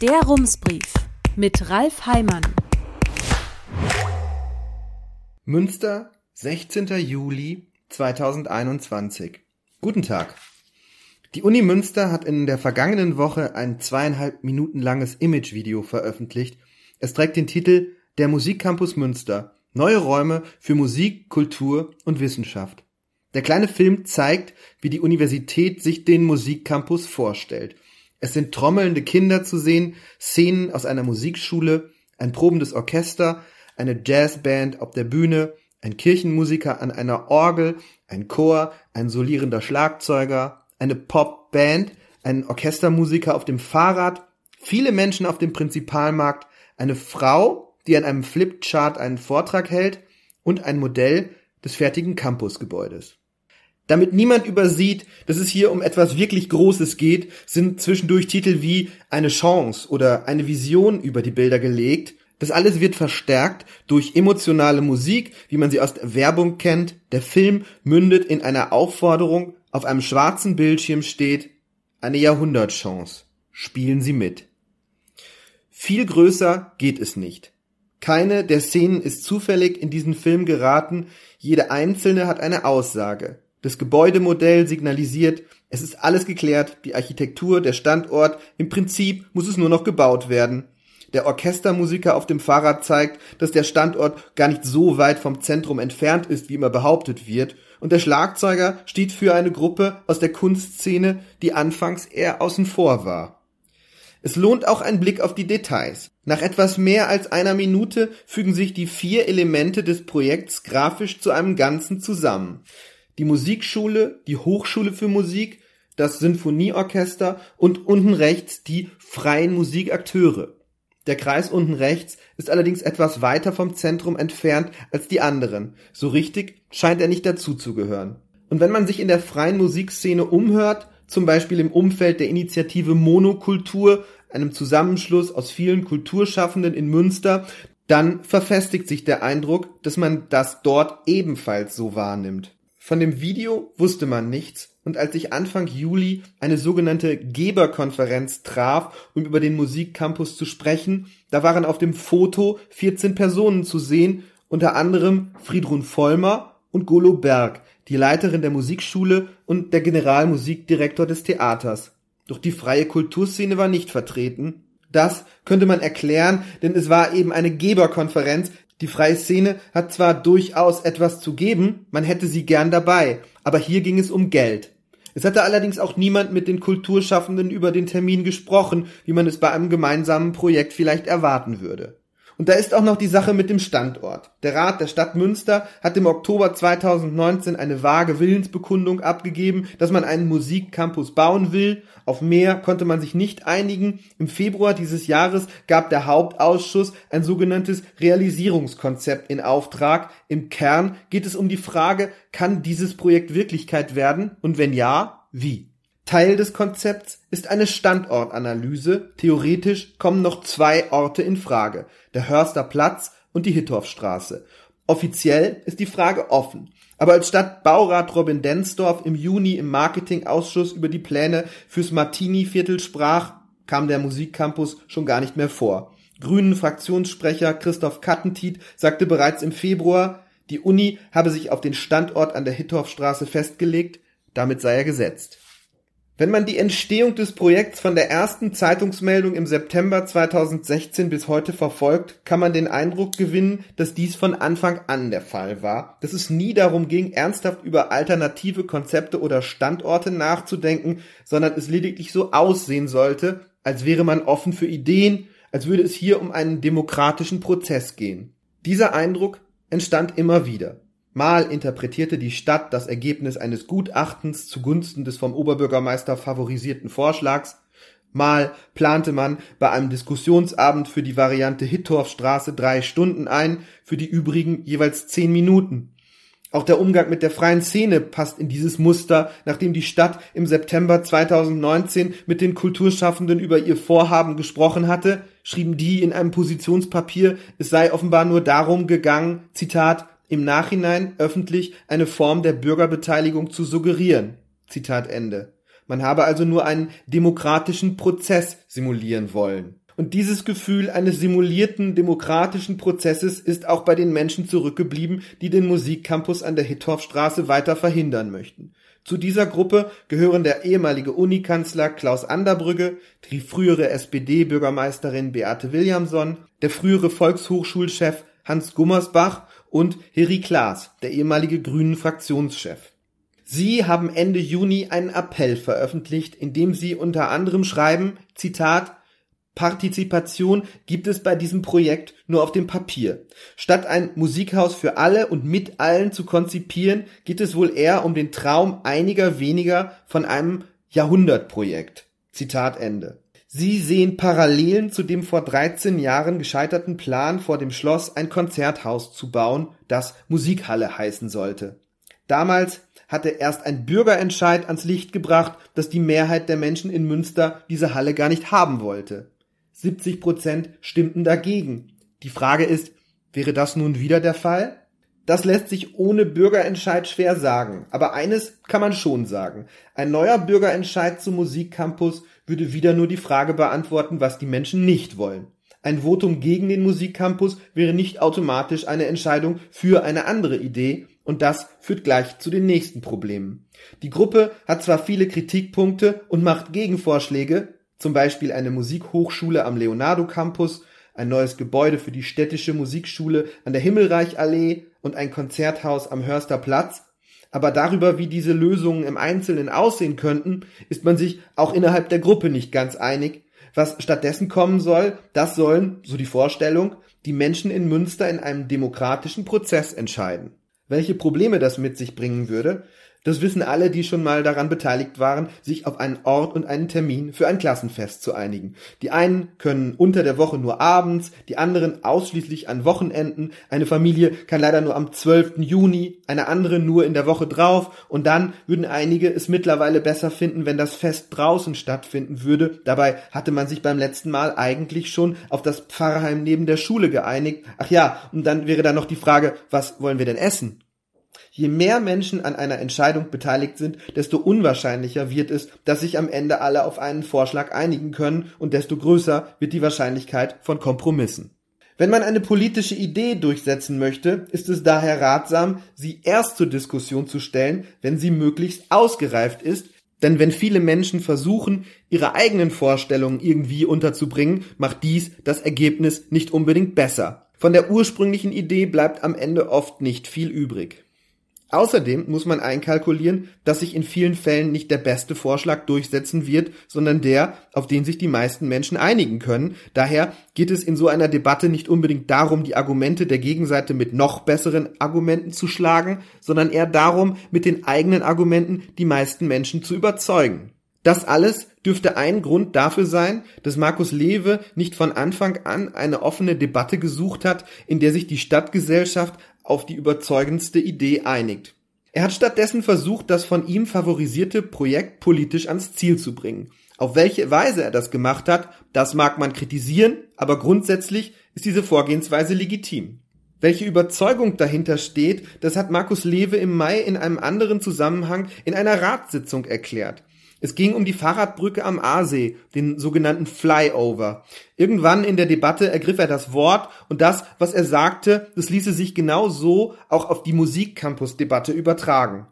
Der Rumsbrief mit Ralf Heimann. Münster, 16. Juli 2021. Guten Tag. Die Uni Münster hat in der vergangenen Woche ein zweieinhalb Minuten langes Imagevideo veröffentlicht. Es trägt den Titel Der Musikcampus Münster. Neue Räume für Musik, Kultur und Wissenschaft. Der kleine Film zeigt, wie die Universität sich den Musikcampus vorstellt – es sind trommelnde Kinder zu sehen, Szenen aus einer Musikschule, ein probendes Orchester, eine Jazzband auf der Bühne, ein Kirchenmusiker an einer Orgel, ein Chor, ein solierender Schlagzeuger, eine Popband, ein Orchestermusiker auf dem Fahrrad, viele Menschen auf dem Prinzipalmarkt, eine Frau, die an einem Flipchart einen Vortrag hält und ein Modell des fertigen Campusgebäudes. Damit niemand übersieht, dass es hier um etwas wirklich Großes geht, sind zwischendurch Titel wie eine Chance oder eine Vision über die Bilder gelegt. Das alles wird verstärkt durch emotionale Musik, wie man sie aus der Werbung kennt. Der Film mündet in einer Aufforderung, auf einem schwarzen Bildschirm steht eine Jahrhundertchance. Spielen Sie mit. Viel größer geht es nicht. Keine der Szenen ist zufällig in diesen Film geraten, jede einzelne hat eine Aussage. Das Gebäudemodell signalisiert, es ist alles geklärt, die Architektur, der Standort, im Prinzip muss es nur noch gebaut werden. Der Orchestermusiker auf dem Fahrrad zeigt, dass der Standort gar nicht so weit vom Zentrum entfernt ist, wie immer behauptet wird, und der Schlagzeuger steht für eine Gruppe aus der Kunstszene, die anfangs eher außen vor war. Es lohnt auch ein Blick auf die Details. Nach etwas mehr als einer Minute fügen sich die vier Elemente des Projekts grafisch zu einem Ganzen zusammen die Musikschule, die Hochschule für Musik, das Sinfonieorchester und unten rechts die freien Musikakteure. Der Kreis unten rechts ist allerdings etwas weiter vom Zentrum entfernt als die anderen. So richtig scheint er nicht dazuzugehören. Und wenn man sich in der freien Musikszene umhört, zum Beispiel im Umfeld der Initiative Monokultur, einem Zusammenschluss aus vielen Kulturschaffenden in Münster, dann verfestigt sich der Eindruck, dass man das dort ebenfalls so wahrnimmt. Von dem Video wusste man nichts und als sich Anfang Juli eine sogenannte Geberkonferenz traf, um über den Musikcampus zu sprechen, da waren auf dem Foto 14 Personen zu sehen, unter anderem Friedrun Vollmer und Golo Berg, die Leiterin der Musikschule und der Generalmusikdirektor des Theaters. Doch die freie Kulturszene war nicht vertreten. Das könnte man erklären, denn es war eben eine Geberkonferenz, die freie Szene hat zwar durchaus etwas zu geben, man hätte sie gern dabei, aber hier ging es um Geld. Es hatte allerdings auch niemand mit den Kulturschaffenden über den Termin gesprochen, wie man es bei einem gemeinsamen Projekt vielleicht erwarten würde. Und da ist auch noch die Sache mit dem Standort. Der Rat der Stadt Münster hat im Oktober 2019 eine vage Willensbekundung abgegeben, dass man einen Musikcampus bauen will. Auf mehr konnte man sich nicht einigen. Im Februar dieses Jahres gab der Hauptausschuss ein sogenanntes Realisierungskonzept in Auftrag. Im Kern geht es um die Frage, kann dieses Projekt Wirklichkeit werden? Und wenn ja, wie? Teil des Konzepts ist eine Standortanalyse. Theoretisch kommen noch zwei Orte in Frage, der Hörster Platz und die Hittorfstraße. Offiziell ist die Frage offen. Aber als Stadtbaurat Robin Densdorf im Juni im Marketingausschuss über die Pläne fürs Martini-Viertel sprach, kam der Musikcampus schon gar nicht mehr vor. Grünen Fraktionssprecher Christoph Kattentiet sagte bereits im Februar, die Uni habe sich auf den Standort an der Hittorfstraße festgelegt, damit sei er gesetzt. Wenn man die Entstehung des Projekts von der ersten Zeitungsmeldung im September 2016 bis heute verfolgt, kann man den Eindruck gewinnen, dass dies von Anfang an der Fall war, dass es nie darum ging, ernsthaft über alternative Konzepte oder Standorte nachzudenken, sondern es lediglich so aussehen sollte, als wäre man offen für Ideen, als würde es hier um einen demokratischen Prozess gehen. Dieser Eindruck entstand immer wieder. Mal interpretierte die Stadt das Ergebnis eines Gutachtens zugunsten des vom Oberbürgermeister favorisierten Vorschlags, mal plante man bei einem Diskussionsabend für die Variante Hittorfstraße drei Stunden ein, für die übrigen jeweils zehn Minuten. Auch der Umgang mit der freien Szene passt in dieses Muster, nachdem die Stadt im September 2019 mit den Kulturschaffenden über ihr Vorhaben gesprochen hatte, schrieben die in einem Positionspapier, es sei offenbar nur darum gegangen, Zitat, im Nachhinein öffentlich eine Form der Bürgerbeteiligung zu suggerieren. Zitat Ende. Man habe also nur einen demokratischen Prozess simulieren wollen. Und dieses Gefühl eines simulierten demokratischen Prozesses ist auch bei den Menschen zurückgeblieben, die den Musikcampus an der Hittorfstraße weiter verhindern möchten. Zu dieser Gruppe gehören der ehemalige Unikanzler Klaus Anderbrügge, die frühere SPD-Bürgermeisterin Beate Williamson, der frühere Volkshochschulchef Hans Gummersbach und Heri Klaas, der ehemalige Grünen Fraktionschef. Sie haben Ende Juni einen Appell veröffentlicht, in dem sie unter anderem schreiben, Zitat, Partizipation gibt es bei diesem Projekt nur auf dem Papier. Statt ein Musikhaus für alle und mit allen zu konzipieren, geht es wohl eher um den Traum einiger weniger von einem Jahrhundertprojekt. Zitat Ende. Sie sehen Parallelen zu dem vor 13 Jahren gescheiterten Plan vor dem Schloss ein Konzerthaus zu bauen, das Musikhalle heißen sollte. Damals hatte erst ein Bürgerentscheid ans Licht gebracht, dass die Mehrheit der Menschen in Münster diese Halle gar nicht haben wollte. 70 Prozent stimmten dagegen. Die Frage ist, wäre das nun wieder der Fall? Das lässt sich ohne Bürgerentscheid schwer sagen, aber eines kann man schon sagen. Ein neuer Bürgerentscheid zum Musikcampus würde wieder nur die Frage beantworten, was die Menschen nicht wollen. Ein Votum gegen den Musikcampus wäre nicht automatisch eine Entscheidung für eine andere Idee, und das führt gleich zu den nächsten Problemen. Die Gruppe hat zwar viele Kritikpunkte und macht Gegenvorschläge, zum Beispiel eine Musikhochschule am Leonardo Campus, ein neues Gebäude für die städtische Musikschule an der Himmelreichallee und ein Konzerthaus am Hörster Platz, aber darüber, wie diese Lösungen im Einzelnen aussehen könnten, ist man sich auch innerhalb der Gruppe nicht ganz einig. Was stattdessen kommen soll, das sollen, so die Vorstellung, die Menschen in Münster in einem demokratischen Prozess entscheiden. Welche Probleme das mit sich bringen würde, das wissen alle, die schon mal daran beteiligt waren, sich auf einen Ort und einen Termin für ein Klassenfest zu einigen. Die einen können unter der Woche nur abends, die anderen ausschließlich an Wochenenden. Eine Familie kann leider nur am 12. Juni, eine andere nur in der Woche drauf und dann würden einige es mittlerweile besser finden, wenn das Fest draußen stattfinden würde. Dabei hatte man sich beim letzten Mal eigentlich schon auf das Pfarrheim neben der Schule geeinigt. Ach ja, und dann wäre da noch die Frage, was wollen wir denn essen? Je mehr Menschen an einer Entscheidung beteiligt sind, desto unwahrscheinlicher wird es, dass sich am Ende alle auf einen Vorschlag einigen können und desto größer wird die Wahrscheinlichkeit von Kompromissen. Wenn man eine politische Idee durchsetzen möchte, ist es daher ratsam, sie erst zur Diskussion zu stellen, wenn sie möglichst ausgereift ist, denn wenn viele Menschen versuchen, ihre eigenen Vorstellungen irgendwie unterzubringen, macht dies das Ergebnis nicht unbedingt besser. Von der ursprünglichen Idee bleibt am Ende oft nicht viel übrig. Außerdem muss man einkalkulieren, dass sich in vielen Fällen nicht der beste Vorschlag durchsetzen wird, sondern der, auf den sich die meisten Menschen einigen können. Daher geht es in so einer Debatte nicht unbedingt darum, die Argumente der Gegenseite mit noch besseren Argumenten zu schlagen, sondern eher darum, mit den eigenen Argumenten die meisten Menschen zu überzeugen. Das alles dürfte ein Grund dafür sein, dass Markus Lewe nicht von Anfang an eine offene Debatte gesucht hat, in der sich die Stadtgesellschaft auf die überzeugendste Idee einigt. Er hat stattdessen versucht, das von ihm favorisierte Projekt politisch ans Ziel zu bringen. Auf welche Weise er das gemacht hat, das mag man kritisieren, aber grundsätzlich ist diese Vorgehensweise legitim. Welche Überzeugung dahinter steht, das hat Markus Lewe im Mai in einem anderen Zusammenhang in einer Ratssitzung erklärt. Es ging um die Fahrradbrücke am Aasee, den sogenannten Flyover. Irgendwann in der Debatte ergriff er das Wort und das, was er sagte, das ließe sich genau so auch auf die Musikcampus-Debatte übertragen.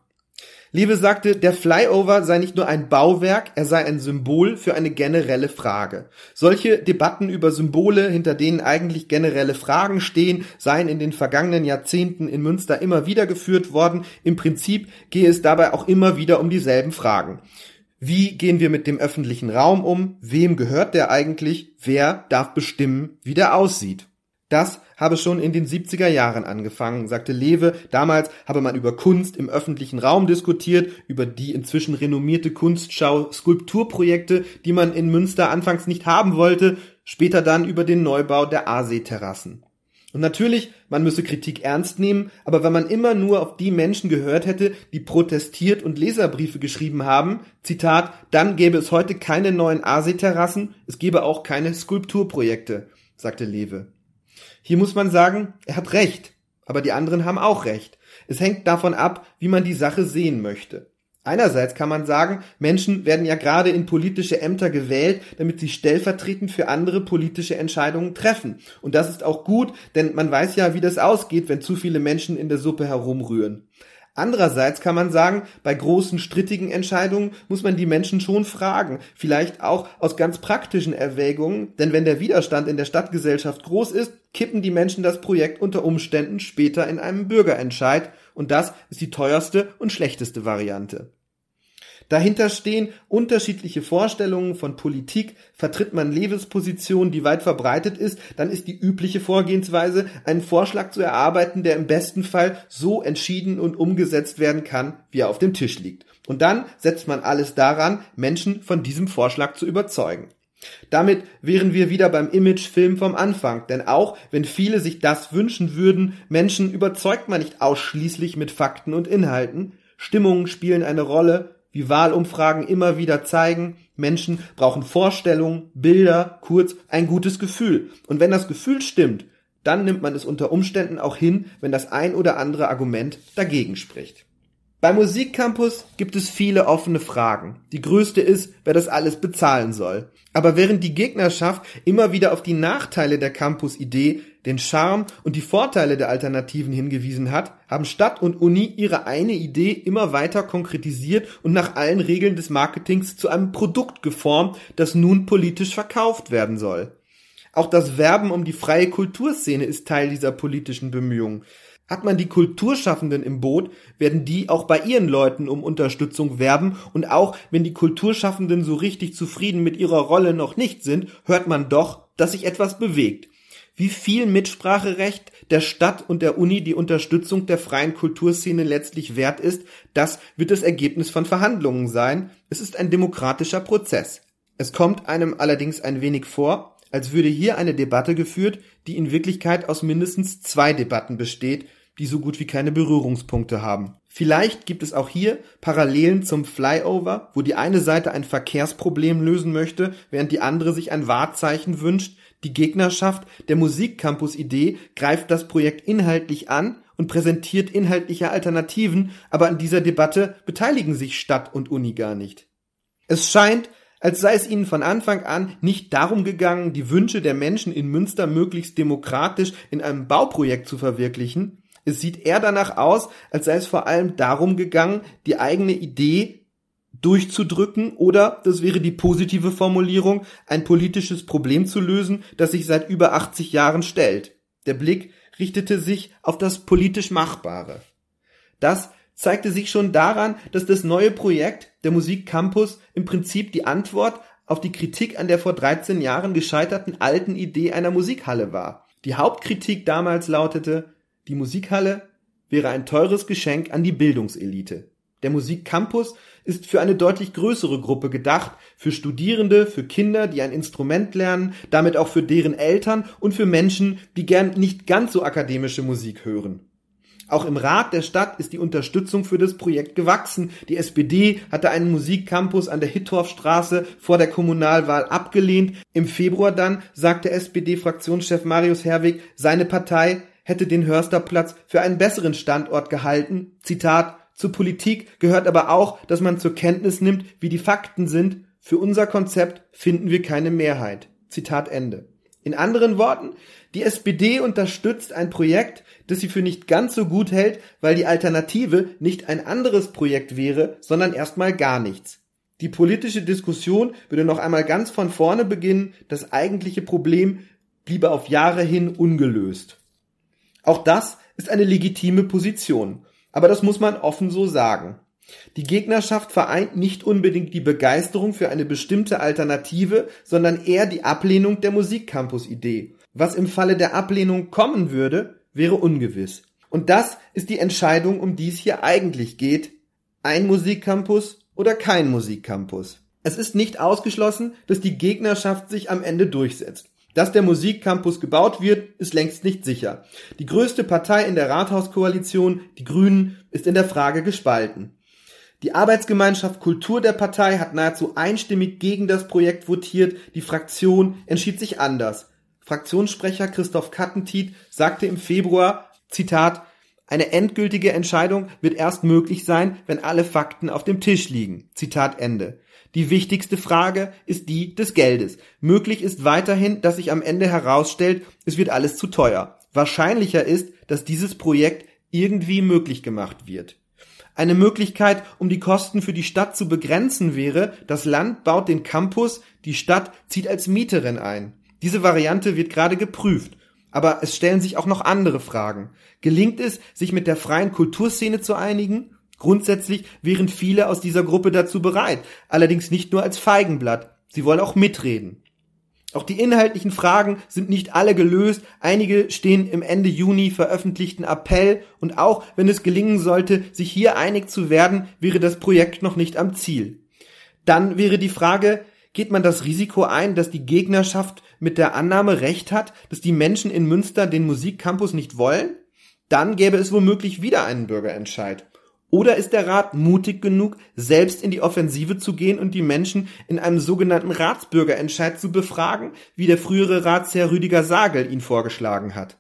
Lewe sagte, der Flyover sei nicht nur ein Bauwerk, er sei ein Symbol für eine generelle Frage. Solche Debatten über Symbole, hinter denen eigentlich generelle Fragen stehen, seien in den vergangenen Jahrzehnten in Münster immer wieder geführt worden. Im Prinzip gehe es dabei auch immer wieder um dieselben Fragen. Wie gehen wir mit dem öffentlichen Raum um? Wem gehört der eigentlich? Wer darf bestimmen, wie der aussieht? Das habe schon in den 70er Jahren angefangen, sagte Lewe. Damals habe man über Kunst im öffentlichen Raum diskutiert, über die inzwischen renommierte Kunstschau Skulpturprojekte, die man in Münster anfangs nicht haben wollte, später dann über den Neubau der Aasee-Terrassen. Und natürlich, man müsse Kritik ernst nehmen, aber wenn man immer nur auf die Menschen gehört hätte, die protestiert und Leserbriefe geschrieben haben, Zitat, dann gäbe es heute keine neuen Aasee-Terrassen, es gäbe auch keine Skulpturprojekte, sagte Lewe. Hier muss man sagen, er hat recht, aber die anderen haben auch recht. Es hängt davon ab, wie man die Sache sehen möchte. Einerseits kann man sagen, Menschen werden ja gerade in politische Ämter gewählt, damit sie stellvertretend für andere politische Entscheidungen treffen. Und das ist auch gut, denn man weiß ja, wie das ausgeht, wenn zu viele Menschen in der Suppe herumrühren. Andererseits kann man sagen, bei großen strittigen Entscheidungen muss man die Menschen schon fragen, vielleicht auch aus ganz praktischen Erwägungen, denn wenn der Widerstand in der Stadtgesellschaft groß ist, kippen die Menschen das Projekt unter Umständen später in einem Bürgerentscheid, und das ist die teuerste und schlechteste Variante. Dahinter stehen unterschiedliche Vorstellungen von Politik, vertritt man Lebensposition, die weit verbreitet ist, dann ist die übliche Vorgehensweise, einen Vorschlag zu erarbeiten, der im besten Fall so entschieden und umgesetzt werden kann, wie er auf dem Tisch liegt. Und dann setzt man alles daran, Menschen von diesem Vorschlag zu überzeugen. Damit wären wir wieder beim Imagefilm vom Anfang, denn auch wenn viele sich das wünschen würden, Menschen überzeugt man nicht ausschließlich mit Fakten und Inhalten, Stimmungen spielen eine Rolle, wie Wahlumfragen immer wieder zeigen, Menschen brauchen Vorstellungen, Bilder, kurz ein gutes Gefühl. Und wenn das Gefühl stimmt, dann nimmt man es unter Umständen auch hin, wenn das ein oder andere Argument dagegen spricht. Beim Musikcampus gibt es viele offene Fragen. Die größte ist, wer das alles bezahlen soll. Aber während die Gegnerschaft immer wieder auf die Nachteile der Campus-Idee, den Charme und die Vorteile der Alternativen hingewiesen hat, haben Stadt und Uni ihre eine Idee immer weiter konkretisiert und nach allen Regeln des Marketings zu einem Produkt geformt, das nun politisch verkauft werden soll. Auch das Werben um die freie Kulturszene ist Teil dieser politischen Bemühungen. Hat man die Kulturschaffenden im Boot, werden die auch bei ihren Leuten um Unterstützung werben und auch wenn die Kulturschaffenden so richtig zufrieden mit ihrer Rolle noch nicht sind, hört man doch, dass sich etwas bewegt. Wie viel Mitspracherecht der Stadt und der Uni die Unterstützung der freien Kulturszene letztlich wert ist, das wird das Ergebnis von Verhandlungen sein. Es ist ein demokratischer Prozess. Es kommt einem allerdings ein wenig vor, als würde hier eine Debatte geführt, die in Wirklichkeit aus mindestens zwei Debatten besteht, die so gut wie keine Berührungspunkte haben. Vielleicht gibt es auch hier Parallelen zum Flyover, wo die eine Seite ein Verkehrsproblem lösen möchte, während die andere sich ein Wahrzeichen wünscht. Die Gegnerschaft der Musikcampus-Idee greift das Projekt inhaltlich an und präsentiert inhaltliche Alternativen, aber an dieser Debatte beteiligen sich Stadt und Uni gar nicht. Es scheint, als sei es ihnen von Anfang an nicht darum gegangen, die Wünsche der Menschen in Münster möglichst demokratisch in einem Bauprojekt zu verwirklichen, es sieht eher danach aus, als sei es vor allem darum gegangen, die eigene Idee durchzudrücken oder, das wäre die positive Formulierung, ein politisches Problem zu lösen, das sich seit über 80 Jahren stellt. Der Blick richtete sich auf das politisch Machbare. Das zeigte sich schon daran, dass das neue Projekt, der Musikcampus, im Prinzip die Antwort auf die Kritik an der vor 13 Jahren gescheiterten alten Idee einer Musikhalle war. Die Hauptkritik damals lautete, die Musikhalle wäre ein teures Geschenk an die Bildungselite. Der Musikcampus ist für eine deutlich größere Gruppe gedacht, für Studierende, für Kinder, die ein Instrument lernen, damit auch für deren Eltern und für Menschen, die gern nicht ganz so akademische Musik hören. Auch im Rat der Stadt ist die Unterstützung für das Projekt gewachsen. Die SPD hatte einen Musikcampus an der Hittorfstraße vor der Kommunalwahl abgelehnt. Im Februar dann sagte SPD-Fraktionschef Marius Herwig, seine Partei hätte den Hörsterplatz für einen besseren Standort gehalten. Zitat, zur Politik gehört aber auch, dass man zur Kenntnis nimmt, wie die Fakten sind. Für unser Konzept finden wir keine Mehrheit. Zitat Ende. In anderen Worten, die SPD unterstützt ein Projekt, das sie für nicht ganz so gut hält, weil die Alternative nicht ein anderes Projekt wäre, sondern erstmal gar nichts. Die politische Diskussion würde noch einmal ganz von vorne beginnen, das eigentliche Problem bliebe auf Jahre hin ungelöst. Auch das ist eine legitime Position. Aber das muss man offen so sagen. Die Gegnerschaft vereint nicht unbedingt die Begeisterung für eine bestimmte Alternative, sondern eher die Ablehnung der Musikcampus-Idee. Was im Falle der Ablehnung kommen würde, wäre ungewiss. Und das ist die Entscheidung, um die es hier eigentlich geht. Ein Musikcampus oder kein Musikcampus. Es ist nicht ausgeschlossen, dass die Gegnerschaft sich am Ende durchsetzt. Dass der Musikcampus gebaut wird, ist längst nicht sicher. Die größte Partei in der Rathauskoalition, die Grünen, ist in der Frage gespalten. Die Arbeitsgemeinschaft Kultur der Partei hat nahezu einstimmig gegen das Projekt votiert, die Fraktion entschied sich anders. Fraktionssprecher Christoph Kattentiet sagte im Februar, Zitat, Eine endgültige Entscheidung wird erst möglich sein, wenn alle Fakten auf dem Tisch liegen. Zitat Ende. Die wichtigste Frage ist die des Geldes. Möglich ist weiterhin, dass sich am Ende herausstellt, es wird alles zu teuer. Wahrscheinlicher ist, dass dieses Projekt irgendwie möglich gemacht wird. Eine Möglichkeit, um die Kosten für die Stadt zu begrenzen wäre, das Land baut den Campus, die Stadt zieht als Mieterin ein. Diese Variante wird gerade geprüft. Aber es stellen sich auch noch andere Fragen. Gelingt es, sich mit der freien Kulturszene zu einigen? Grundsätzlich wären viele aus dieser Gruppe dazu bereit, allerdings nicht nur als Feigenblatt. Sie wollen auch mitreden. Auch die inhaltlichen Fragen sind nicht alle gelöst. Einige stehen im Ende Juni veröffentlichten Appell und auch wenn es gelingen sollte, sich hier einig zu werden, wäre das Projekt noch nicht am Ziel. Dann wäre die Frage, geht man das Risiko ein, dass die Gegnerschaft mit der Annahme recht hat, dass die Menschen in Münster den Musikcampus nicht wollen? Dann gäbe es womöglich wieder einen Bürgerentscheid. Oder ist der Rat mutig genug, selbst in die Offensive zu gehen und die Menschen in einem sogenannten Ratsbürgerentscheid zu befragen, wie der frühere Ratsherr Rüdiger Sagel ihn vorgeschlagen hat?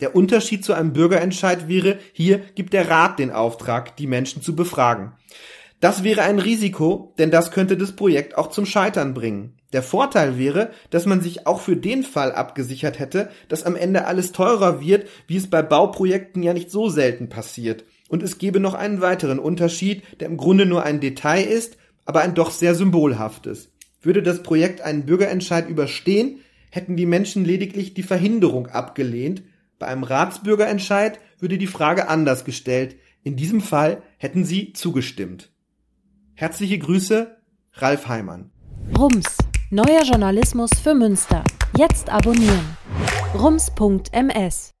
Der Unterschied zu einem Bürgerentscheid wäre, hier gibt der Rat den Auftrag, die Menschen zu befragen. Das wäre ein Risiko, denn das könnte das Projekt auch zum Scheitern bringen. Der Vorteil wäre, dass man sich auch für den Fall abgesichert hätte, dass am Ende alles teurer wird, wie es bei Bauprojekten ja nicht so selten passiert. Und es gäbe noch einen weiteren Unterschied, der im Grunde nur ein Detail ist, aber ein doch sehr symbolhaftes. Würde das Projekt einen Bürgerentscheid überstehen, hätten die Menschen lediglich die Verhinderung abgelehnt. Bei einem Ratsbürgerentscheid würde die Frage anders gestellt. In diesem Fall hätten sie zugestimmt. Herzliche Grüße, Ralf Heimann. Rums, neuer Journalismus für Münster. Jetzt abonnieren. rums.ms